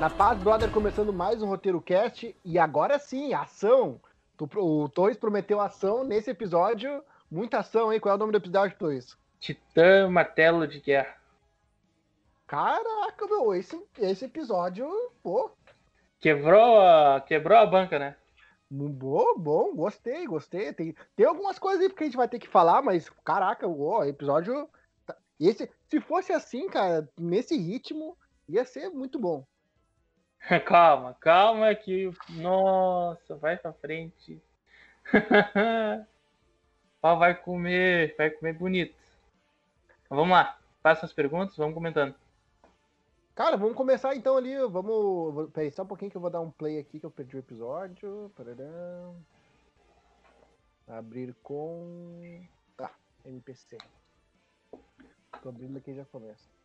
Na Paz Brother começando mais um roteiro cast e agora sim, ação. O Torres prometeu ação nesse episódio, muita ação, hein? Qual é o nome do episódio, Torres? Titã Martelo de Guerra. Caraca, meu, esse, esse episódio, pô. Quebrou a, quebrou a banca, né? Bom, bom, gostei, gostei. Tem, tem algumas coisas aí que a gente vai ter que falar, mas caraca, o episódio. Tá, esse, se fosse assim, cara, nesse ritmo, ia ser muito bom. calma, calma que. Nossa, vai pra frente. Pau vai comer, vai comer bonito. Vamos lá, faça as perguntas, vamos comentando. Cara, vamos começar então ali. Vamos. Peraí, só um pouquinho que eu vou dar um play aqui que eu perdi o episódio. Parará. Abrir com. Tá, MPC. Tô abrindo aqui e já começa.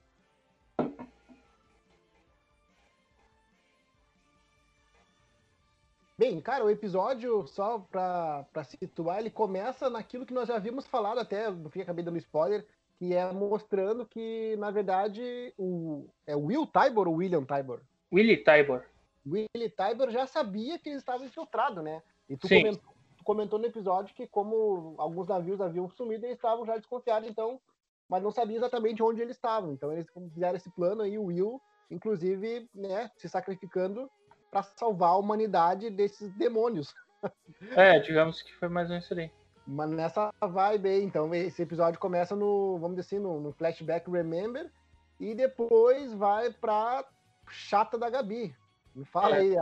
Bem, cara, o episódio, só pra, pra situar, ele começa naquilo que nós já havíamos falado até, no fim acabei dando spoiler, que é mostrando que, na verdade, o. É Will Tybor ou William Tybor? Willie Tybor. Willie Tybor já sabia que eles estavam infiltrados, né? E tu comentou, tu comentou, no episódio que, como alguns navios haviam sumido, eles estavam já desconfiados, então, mas não sabia exatamente onde eles estavam. Então, eles fizeram esse plano aí, o Will, inclusive, né, se sacrificando para salvar a humanidade desses demônios. É, digamos que foi mais ou menos isso aí. Mas nessa vibe aí, então esse episódio começa no, vamos dizer assim, no, no flashback Remember e depois vai pra chata da Gabi. Me fala é. aí,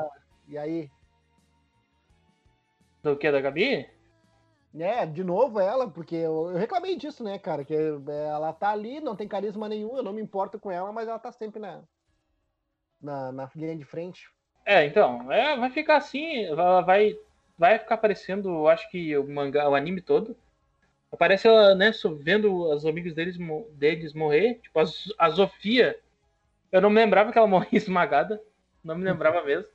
e aí? Do que, da Gabi? É, de novo ela, porque eu, eu, reclamei disso, né, cara? Que ela tá ali, não tem carisma nenhum, eu não me importo com ela, mas ela tá sempre na, na, na linha de frente. É, então, é, vai ficar assim, vai vai ficar aparecendo, acho que o mangá, o anime todo. Aparece ela, né, vendo os amigos deles, deles morrer. Tipo, a, a Sofia. Eu não me lembrava que ela morria esmagada. Não me lembrava mesmo.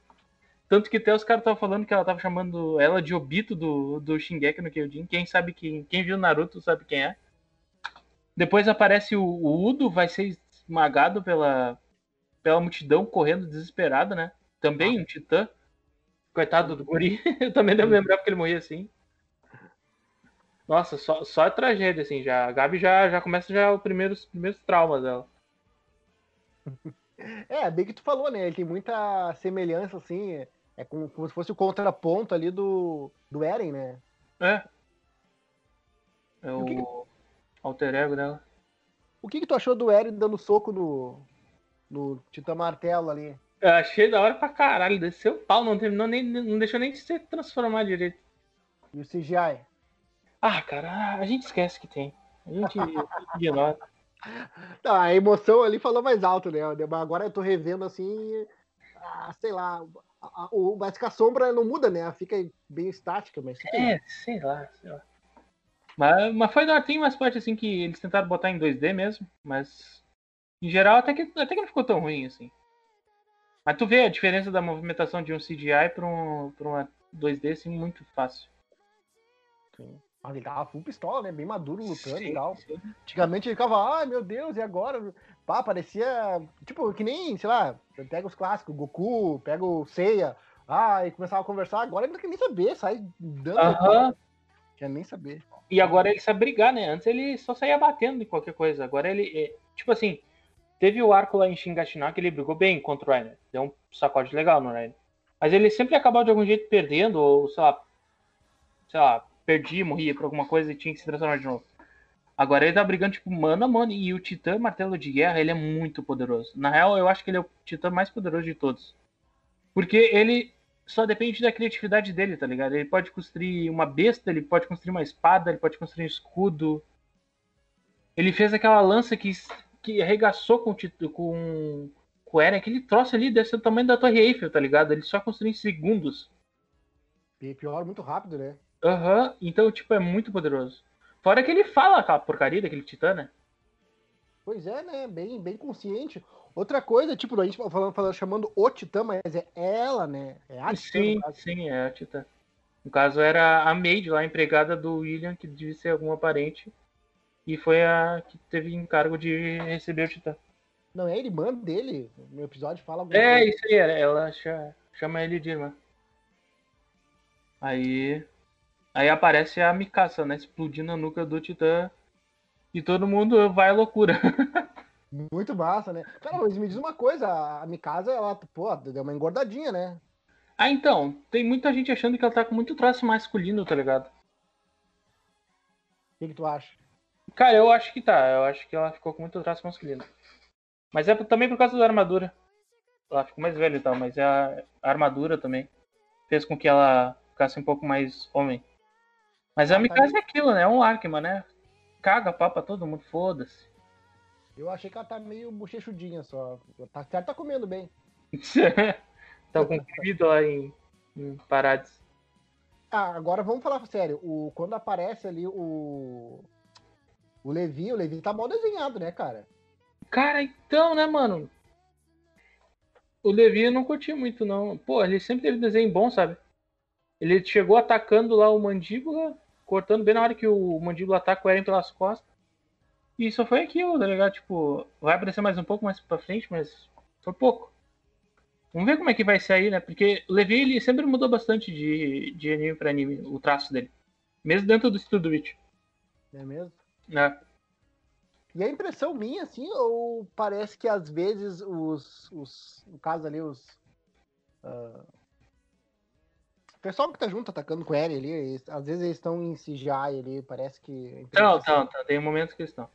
Tanto que até os caras estavam falando que ela tava chamando ela de Obito do, do Shingeki no Kyojin. Quem sabe que. Quem viu Naruto sabe quem é. Depois aparece o, o Udo, vai ser esmagado pela, pela multidão correndo desesperada, né? Também um titã. Coitado do guri. Eu também não lembrava que ele morria assim. Nossa, só, só é tragédia, assim, já. A Gabi já, já começa já os primeiros, primeiros traumas dela. É, bem que tu falou, né? Ele tem muita semelhança, assim. É como, como se fosse o contraponto ali do, do Eren, né? É. É o, o alter ego dela. O que, que tu achou do Eren dando soco no, no Titã Martelo ali? Eu achei da hora pra caralho. Desceu o pau, não terminou nem. Não deixou nem de se transformar direito. E o CGI? Ah, cara, a gente esquece que tem. A gente ignora. Não, a emoção ali falou mais alto, né? Agora eu tô revendo assim. Ah, sei lá. A, a, o, mas que a sombra não muda, né? Ela fica bem estática, mas. É, sei lá, sei lá. Mas, mas foi tem umas partes assim que eles tentaram botar em 2D mesmo, mas em geral até que, até que não ficou tão ruim assim. Mas tu vê a diferença da movimentação de um CGI para um, pra uma 2D assim, muito fácil. Sim. Ah, ele tava full pistola, né? Bem maduro lutando sim, e tal. Sim. Antigamente ele ficava, ai meu Deus, e agora? Pá, parecia. Tipo, que nem, sei lá, pega os clássicos, Goku, pega o Seiya, ah, e começava a conversar, agora ele não quer nem saber, sai dando. Aham. Quer nem saber. E agora ele sabe brigar, né? Antes ele só saía batendo em qualquer coisa. Agora ele. É, tipo assim, Teve o arco lá em Shingashina que ele brigou bem contra o Rainer. Deu um sacode legal no Rainer. Mas ele sempre acabava de algum jeito perdendo, ou sei lá, sei lá, perdia, morria por alguma coisa e tinha que se transformar de novo. Agora ele tá brigando, tipo, mano a mano. E o Titã Martelo de Guerra, ele é muito poderoso. Na real, eu acho que ele é o Titã mais poderoso de todos. Porque ele só depende da criatividade dele, tá ligado? Ele pode construir uma besta, ele pode construir uma espada, ele pode construir um escudo. Ele fez aquela lança que que arregaçou com, com, com o Eren, aquele troço ali deve ser o tamanho da Torre Eiffel, tá ligado? Ele só construiu em segundos. E pior, muito rápido, né? Aham, uhum. então, tipo, é muito poderoso. Fora que ele fala aquela porcaria daquele titã, né? Pois é, né? Bem, bem consciente. Outra coisa, tipo, a gente falando, falando chamando o Titã, mas é ela, né? É a Sim, titã, sim, é a Titã. No caso, era a maid lá, a empregada do William, que devia ser algum parente. E foi a que teve encargo de receber o Titã. Não é a irmã dele? No episódio fala alguma É, coisa. isso aí, ela chama ele de irmã. Aí. Aí aparece a Mikasa, né? Explodindo a nuca do Titã. E todo mundo vai à loucura. Muito massa, né? Cara, mas me diz uma coisa, a Mikasa, ela, pô, deu uma engordadinha, né? Ah, então, tem muita gente achando que ela tá com muito traço masculino, tá ligado? O que, que tu acha? Cara, eu acho que tá. Eu acho que ela ficou com muito traço masculino. Mas é também por causa da armadura. Ela ficou mais velha e tal, mas é a, a armadura também fez com que ela ficasse um pouco mais homem. Mas a ah, Mikasa tá é aquilo, né? É um Arkman, né? Caga pau pra todo mundo, foda-se. Eu achei que ela tá meio bochechudinha só. Tá certo, tá comendo bem. tá com comida lá em, em Parades. Ah, agora vamos falar sério. O, quando aparece ali o. O Levi, o Levi tá mal desenhado, né, cara? Cara, então, né, mano? O Levi eu não curti muito, não. Pô, ele sempre teve desenho bom, sabe? Ele chegou atacando lá o Mandíbula, cortando bem na hora que o Mandíbula ataca o Eren pelas costas. E só foi aquilo, tá ligado? Tipo, vai aparecer mais um pouco mais pra frente, mas foi pouco. Vamos ver como é que vai ser aí, né? Porque o Levi ele sempre mudou bastante de, de anime pra anime, o traço dele. Mesmo dentro do estilo do Witch. É mesmo? É. E a impressão minha, assim, ou parece que às vezes os. os no caso ali, os. Uh, o pessoal que tá junto atacando com ele ali, eles, às vezes eles estão em CGI ali, parece que. Não, não, tá, tem momentos que estão.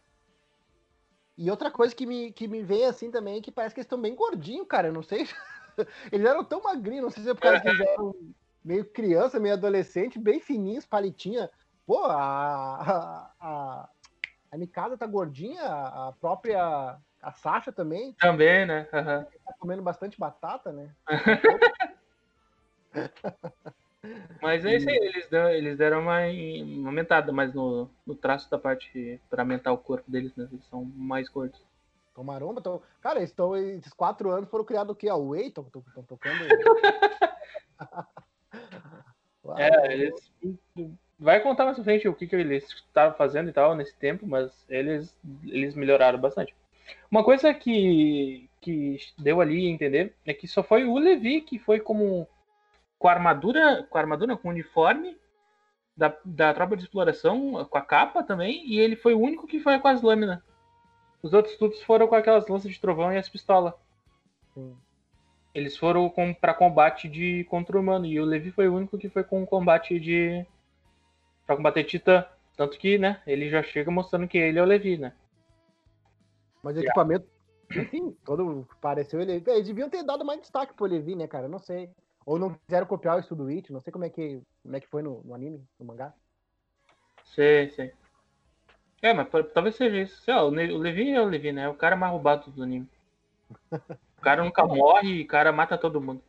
E outra coisa que me, que me vem assim também é que parece que eles estão bem gordinhos, cara. Eu não sei. eles eram tão magrinhos, não sei se é por causa que eles eram meio criança, meio adolescente, bem fininhos, palitinha. Pô, a, a, a, a Mikasa tá gordinha, a própria a Sasha também. Também, né? Uhum. Tá comendo bastante batata, né? Mas é isso aí, eles deram, eles deram uma, uma aumentada mais no, no traço da parte para aumentar o corpo deles, né? Eles são mais gordos. Maromba, então, cara, eles estão, esses quatro anos foram criados o quê? A Whey? Estão tocando. é, eles. Vai contar mais pra frente o que, que eles estavam fazendo e tal nesse tempo, mas eles, eles melhoraram bastante. Uma coisa que, que deu ali a entender é que só foi o Levi que foi como com a armadura, com a armadura, com o uniforme da, da tropa de exploração, com a capa também, e ele foi o único que foi com as lâminas. Os outros todos foram com aquelas lanças de trovão e as pistolas. Sim. Eles foram com, para combate de contra humano, e o Levi foi o único que foi com combate de. Para combater Titã. Tanto que, né, ele já chega mostrando que ele é o Levi, né? Mas o equipamento. Sim, todo pareceu ele. Eles deviam ter dado mais destaque pro Levi, né, cara? Não sei. Ou não quiseram copiar o estudo It, não sei como é que, como é que foi no, no anime, no mangá. Sei, sei. É, mas talvez seja isso. Sei lá, o Levi é o Levi, né? É o cara mais roubado do anime. O cara nunca morre e o cara mata todo mundo.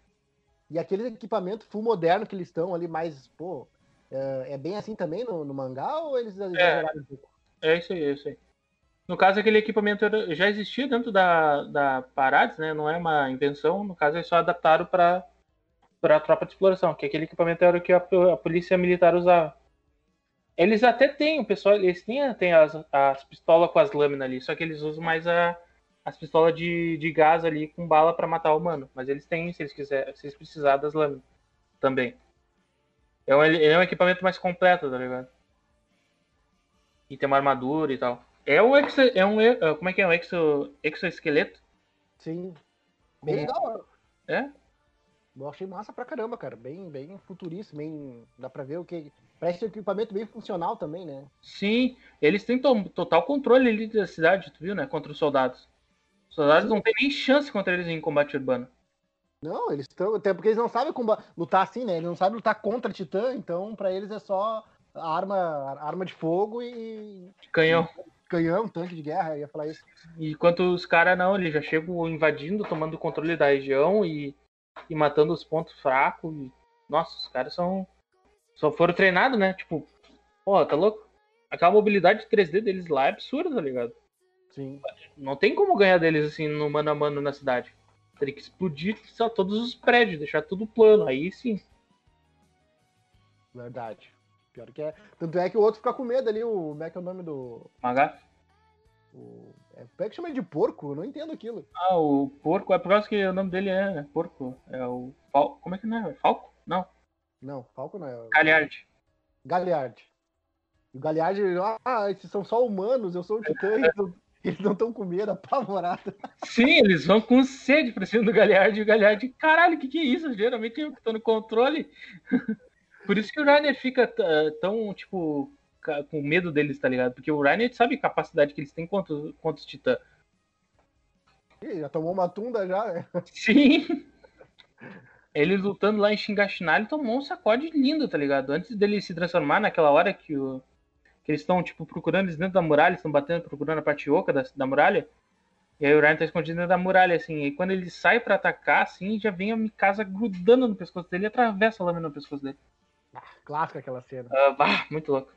E aquele equipamento full moderno que eles estão ali, mais, pô, é bem assim também no, no, mangá ou eles é, um pouco? É isso aí, é isso aí. No caso, aquele equipamento já existia dentro da, da Parades, né? Não é uma invenção. No caso, eles só adaptaram para para a tropa de exploração, que aquele equipamento era o que a, a, polícia militar usava. Eles até têm, o pessoal, eles têm, têm as, as pistolas com as lâminas ali, só que eles usam mais a, as pistolas de, de gás ali com bala para matar o humano. Mas eles têm, se eles quiserem, se eles precisarem das lâminas também. É um, ele é um equipamento mais completo, tá ligado? E tem uma armadura e tal. É um exo, é um como é que é um exo, exoesqueleto? Sim. Bem legal. É? Eu achei massa pra caramba, cara. Bem, bem futurista, bem. Dá pra ver o que. Parece um equipamento bem funcional também, né? Sim, eles têm to total controle ali da cidade, tu viu, né? Contra os soldados. Os soldados Sim. não tem nem chance contra eles em combate urbano. Não, eles estão. Até porque eles não sabem lutar assim, né? Eles não sabem lutar contra Titã, então para eles é só arma, arma de fogo e. Canhão. Canhão, tanque de guerra, ia falar isso. Enquanto os caras não, eles já chegam invadindo, tomando controle da região e e matando os pontos fracos. E... Nossa, os caras são. Só foram treinados, né? Tipo, porra, tá louco? Aquela mobilidade 3D deles lá é absurda, tá ligado? Sim. Não tem como ganhar deles assim no mano a mano na cidade. Teria que explodir só todos os prédios, deixar tudo plano. Aí sim. Verdade. Pior que é. Tanto é que o outro fica com medo ali, o. Como é que é o nome do. Magaf? O... É, como é que chama ele de porco? Eu não entendo aquilo. Ah, o porco, é por causa que o nome dele é né? porco. É o. Fal... Como é que não é? Falco? Não. Não, Falco não é. Galhardi. Galhardi. O Galhardi, ah, esses são só humanos, eu sou o titã, eles, eles não estão com medo, apavorado. Sim, eles vão com sede pra cima do Galhardi e o Galhardi, caralho, o que, que é isso? Geralmente eu que tô no controle. Por isso que o Rainer fica tão, tipo, com medo deles, tá ligado? Porque o Rainer sabe a capacidade que eles têm contra, contra os titãs. Já tomou uma tunda já, né? Sim. Ele lutando lá em Xingaxina, ele tomou um sacode lindo, tá ligado? Antes dele se transformar naquela hora que, o, que eles estão, tipo, procurando eles dentro da muralha, estão batendo, procurando a parte oca da, da muralha. E aí o Ryan tá escondido dentro da muralha, assim. E quando ele sai para atacar, assim, já vem a Mikasa grudando no pescoço dele e atravessa a lâmina no pescoço dele. Ah, clássica aquela cena. Uh, bah, muito louco.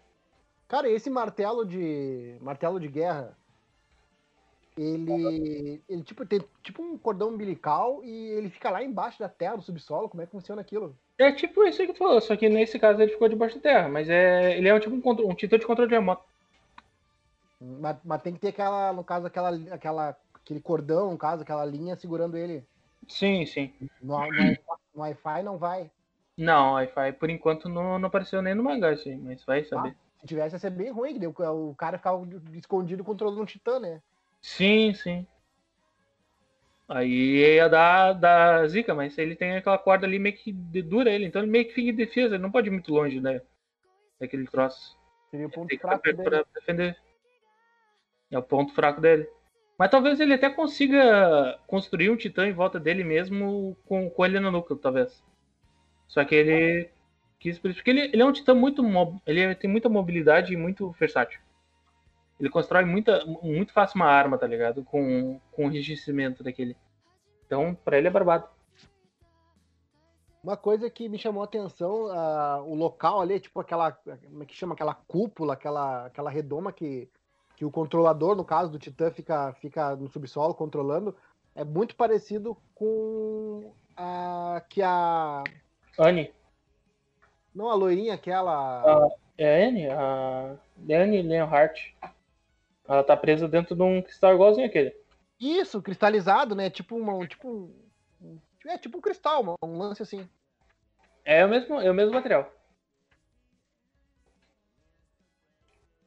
Cara, esse martelo de. martelo de guerra, ele, ele tipo, tem tipo um cordão umbilical e ele fica lá embaixo da terra, no subsolo. Como é que funciona aquilo? É tipo isso que tu falou, só que nesse caso ele ficou debaixo da terra, mas é, ele é um tipo um, um titã de controle remoto. Mas, mas, tem que ter aquela, no caso, aquela, aquela, aquele cordão, no caso, aquela linha segurando ele. Sim, sim. No, no, Wi-Fi não vai. Não, Wi-Fi por enquanto não, não apareceu nem no mangá, assim, mas vai saber. Ah, se tivesse ia ser bem ruim, que o cara ficava escondido controlando um titã, né? Sim, sim. Aí ia dar, dar zica, mas ele tem aquela corda ali meio que dura ele, então ele meio que fica em defesa, ele não pode ir muito longe, né? Daquele troço. Seria o ponto fraco dele. Pra defender. É o ponto fraco dele. Mas talvez ele até consiga construir um titã em volta dele mesmo com, com ele no núcleo, talvez. Só que ele quis. Porque ele, ele é um titã muito. Ele tem muita mobilidade e muito versátil. Ele constrói muita, muito fácil uma arma, tá ligado? Com, com o enriquecimento daquele. Então, pra ele é barbado. Uma coisa que me chamou a atenção, uh, o local ali, tipo aquela, como é que chama, aquela cúpula, aquela, aquela redoma que, que o controlador, no caso do Titã, fica, fica no subsolo controlando, é muito parecido com a que a... Anne. Não, a loirinha, aquela... Uh, é a Anne? A Anne Leonhardt. Ela tá presa dentro de um cristal igualzinho aquele. Isso, cristalizado, né? Tipo um. Tipo, é tipo um cristal, um lance assim. É o mesmo, é o mesmo material.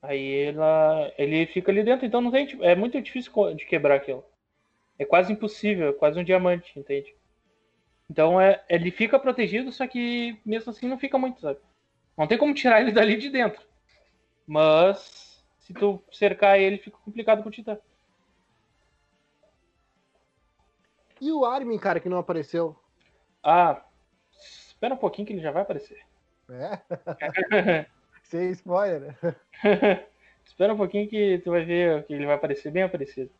Aí ela, ele fica ali dentro, então não tem, é muito difícil de quebrar aquilo. É quase impossível, é quase um diamante, entende? Então é, ele fica protegido, só que mesmo assim não fica muito, sabe? Não tem como tirar ele dali de dentro. Mas se tu cercar ele, fica complicado pro Titã. E o Armin, cara, que não apareceu? Ah, espera um pouquinho que ele já vai aparecer. É? Sem spoiler. espera um pouquinho que tu vai ver que ele vai aparecer bem aparecido.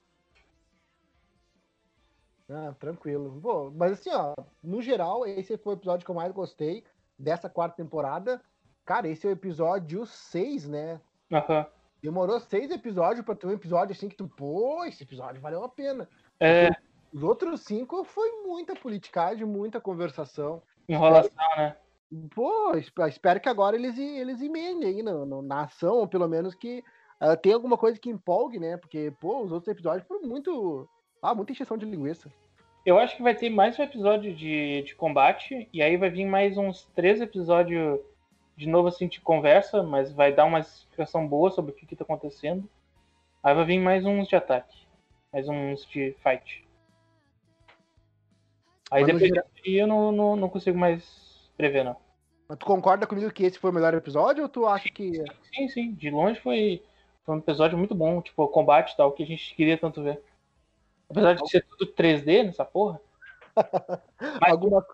Ah, tranquilo. Bom, mas assim, ó, no geral, esse foi o episódio que eu mais gostei dessa quarta temporada. Cara, esse é o episódio 6, né? Aham. Uhum. Demorou seis episódios pra ter um episódio assim que tu, pô, esse episódio valeu a pena. É. Os outros cinco foi muita politicagem, muita conversação. Enrolação, né? Pô, espero que agora eles, eles emendem aí na, na ação, ou pelo menos que uh, tenha alguma coisa que empolgue, né? Porque, pô, os outros episódios foram muito. Ah, muita encheção de linguiça. Eu acho que vai ter mais um episódio de, de combate, e aí vai vir mais uns três episódios de novo assim de conversa, mas vai dar uma explicação boa sobre o que, está acontecendo. Aí vai vir mais uns de ataque, mais uns de fight. Aí mas depois eu não, não, não consigo mais prever, não. Mas tu concorda comigo que esse foi o melhor episódio ou tu acha que. Sim, sim. De longe foi, foi um episódio muito bom. Tipo, o combate e tal, que a gente queria tanto ver. Apesar de ser tudo 3D nessa porra. Mas... alguma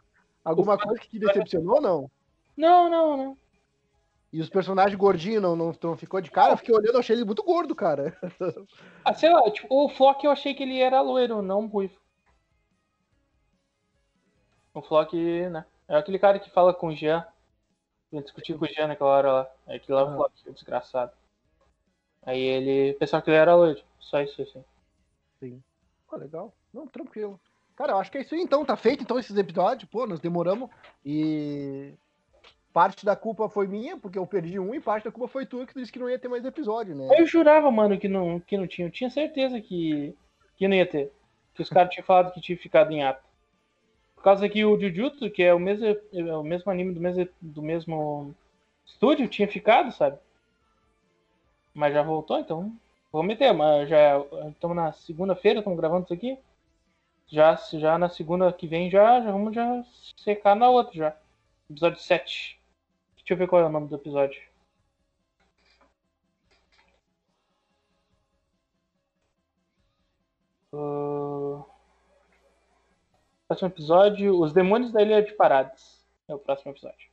alguma coisa que te decepcionou ou não? Não, não, não. E os personagens gordinhos não, não, não ficou de cara? Eu fiquei olhando, achei ele muito gordo, cara. Ah, sei lá, tipo, o Flock eu achei que ele era loiro, não ruivo. O Flock, né? É aquele cara que fala com o Jean. Eu discuti com o Jean naquela hora lá. É aquele lá o Flock, o desgraçado. Aí ele pensava que ele era loiro. Só isso, assim. Sim. Pô, legal. Não, tranquilo. Cara, eu acho que é isso aí então. Tá feito então esses episódios. Pô, nós demoramos. E parte da culpa foi minha, porque eu perdi um, e parte da culpa foi tua, que tu disse que não ia ter mais episódio, né? Eu jurava, mano, que não, que não tinha. Eu tinha certeza que, que não ia ter. Que os caras tinham falado que tinha ficado em ato. Por causa que o Jujutsu, que é o mesmo, é o mesmo anime do mesmo, do mesmo estúdio, tinha ficado, sabe? Mas já voltou, então. Vou meter, mas já estamos na segunda-feira, estamos gravando isso aqui. Já, já na segunda que vem já, já vamos já secar na outra já. Episódio 7. Deixa eu ver qual é o nome do episódio. Uh... Próximo episódio: Os Demônios da Ilha de Paradas. É o próximo episódio.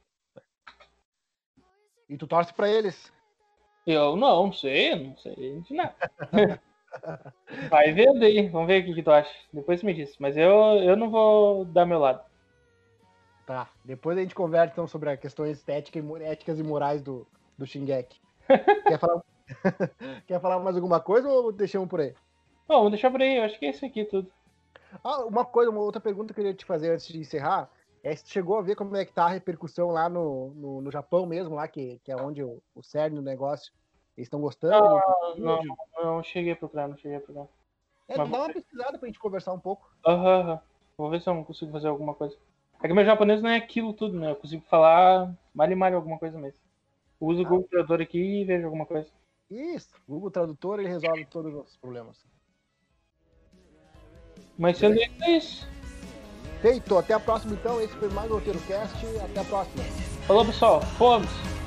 E tu torce pra eles? Eu não, não sei, não sei de nada. Vai vendo aí, vamos ver o que, que tu acha. Depois me diz. Mas eu, eu não vou dar meu lado. Tá, depois a gente conversa então sobre as questões estéticas e éticas e morais do, do Shingeki. Quer falar, Quer falar mais alguma coisa ou deixamos por aí? Não, vamos deixar por aí, eu acho que é isso aqui tudo. Ah, uma coisa, uma outra pergunta que eu queria te fazer antes de encerrar é se chegou a ver como é que tá a repercussão lá no, no, no Japão mesmo, lá, que, que é onde o, o cerne do negócio. Eles estão gostando? Não, não, não, não, cheguei a procurar, não cheguei a procurar. É, Mas dá uma pesquisada pra gente conversar um pouco. Aham, uhum, vou ver se eu não consigo fazer alguma coisa. É que meu japonês não é aquilo tudo, né? Eu consigo falar mal e mal alguma coisa mesmo. Eu uso o ah. Google Tradutor aqui e vejo alguma coisa. Isso, o Google Tradutor ele resolve todos os problemas. Mas sendo isso. Feito, até a próxima então. Esse foi mais o Roteiro Cast. Até a próxima. Falou pessoal, fomos!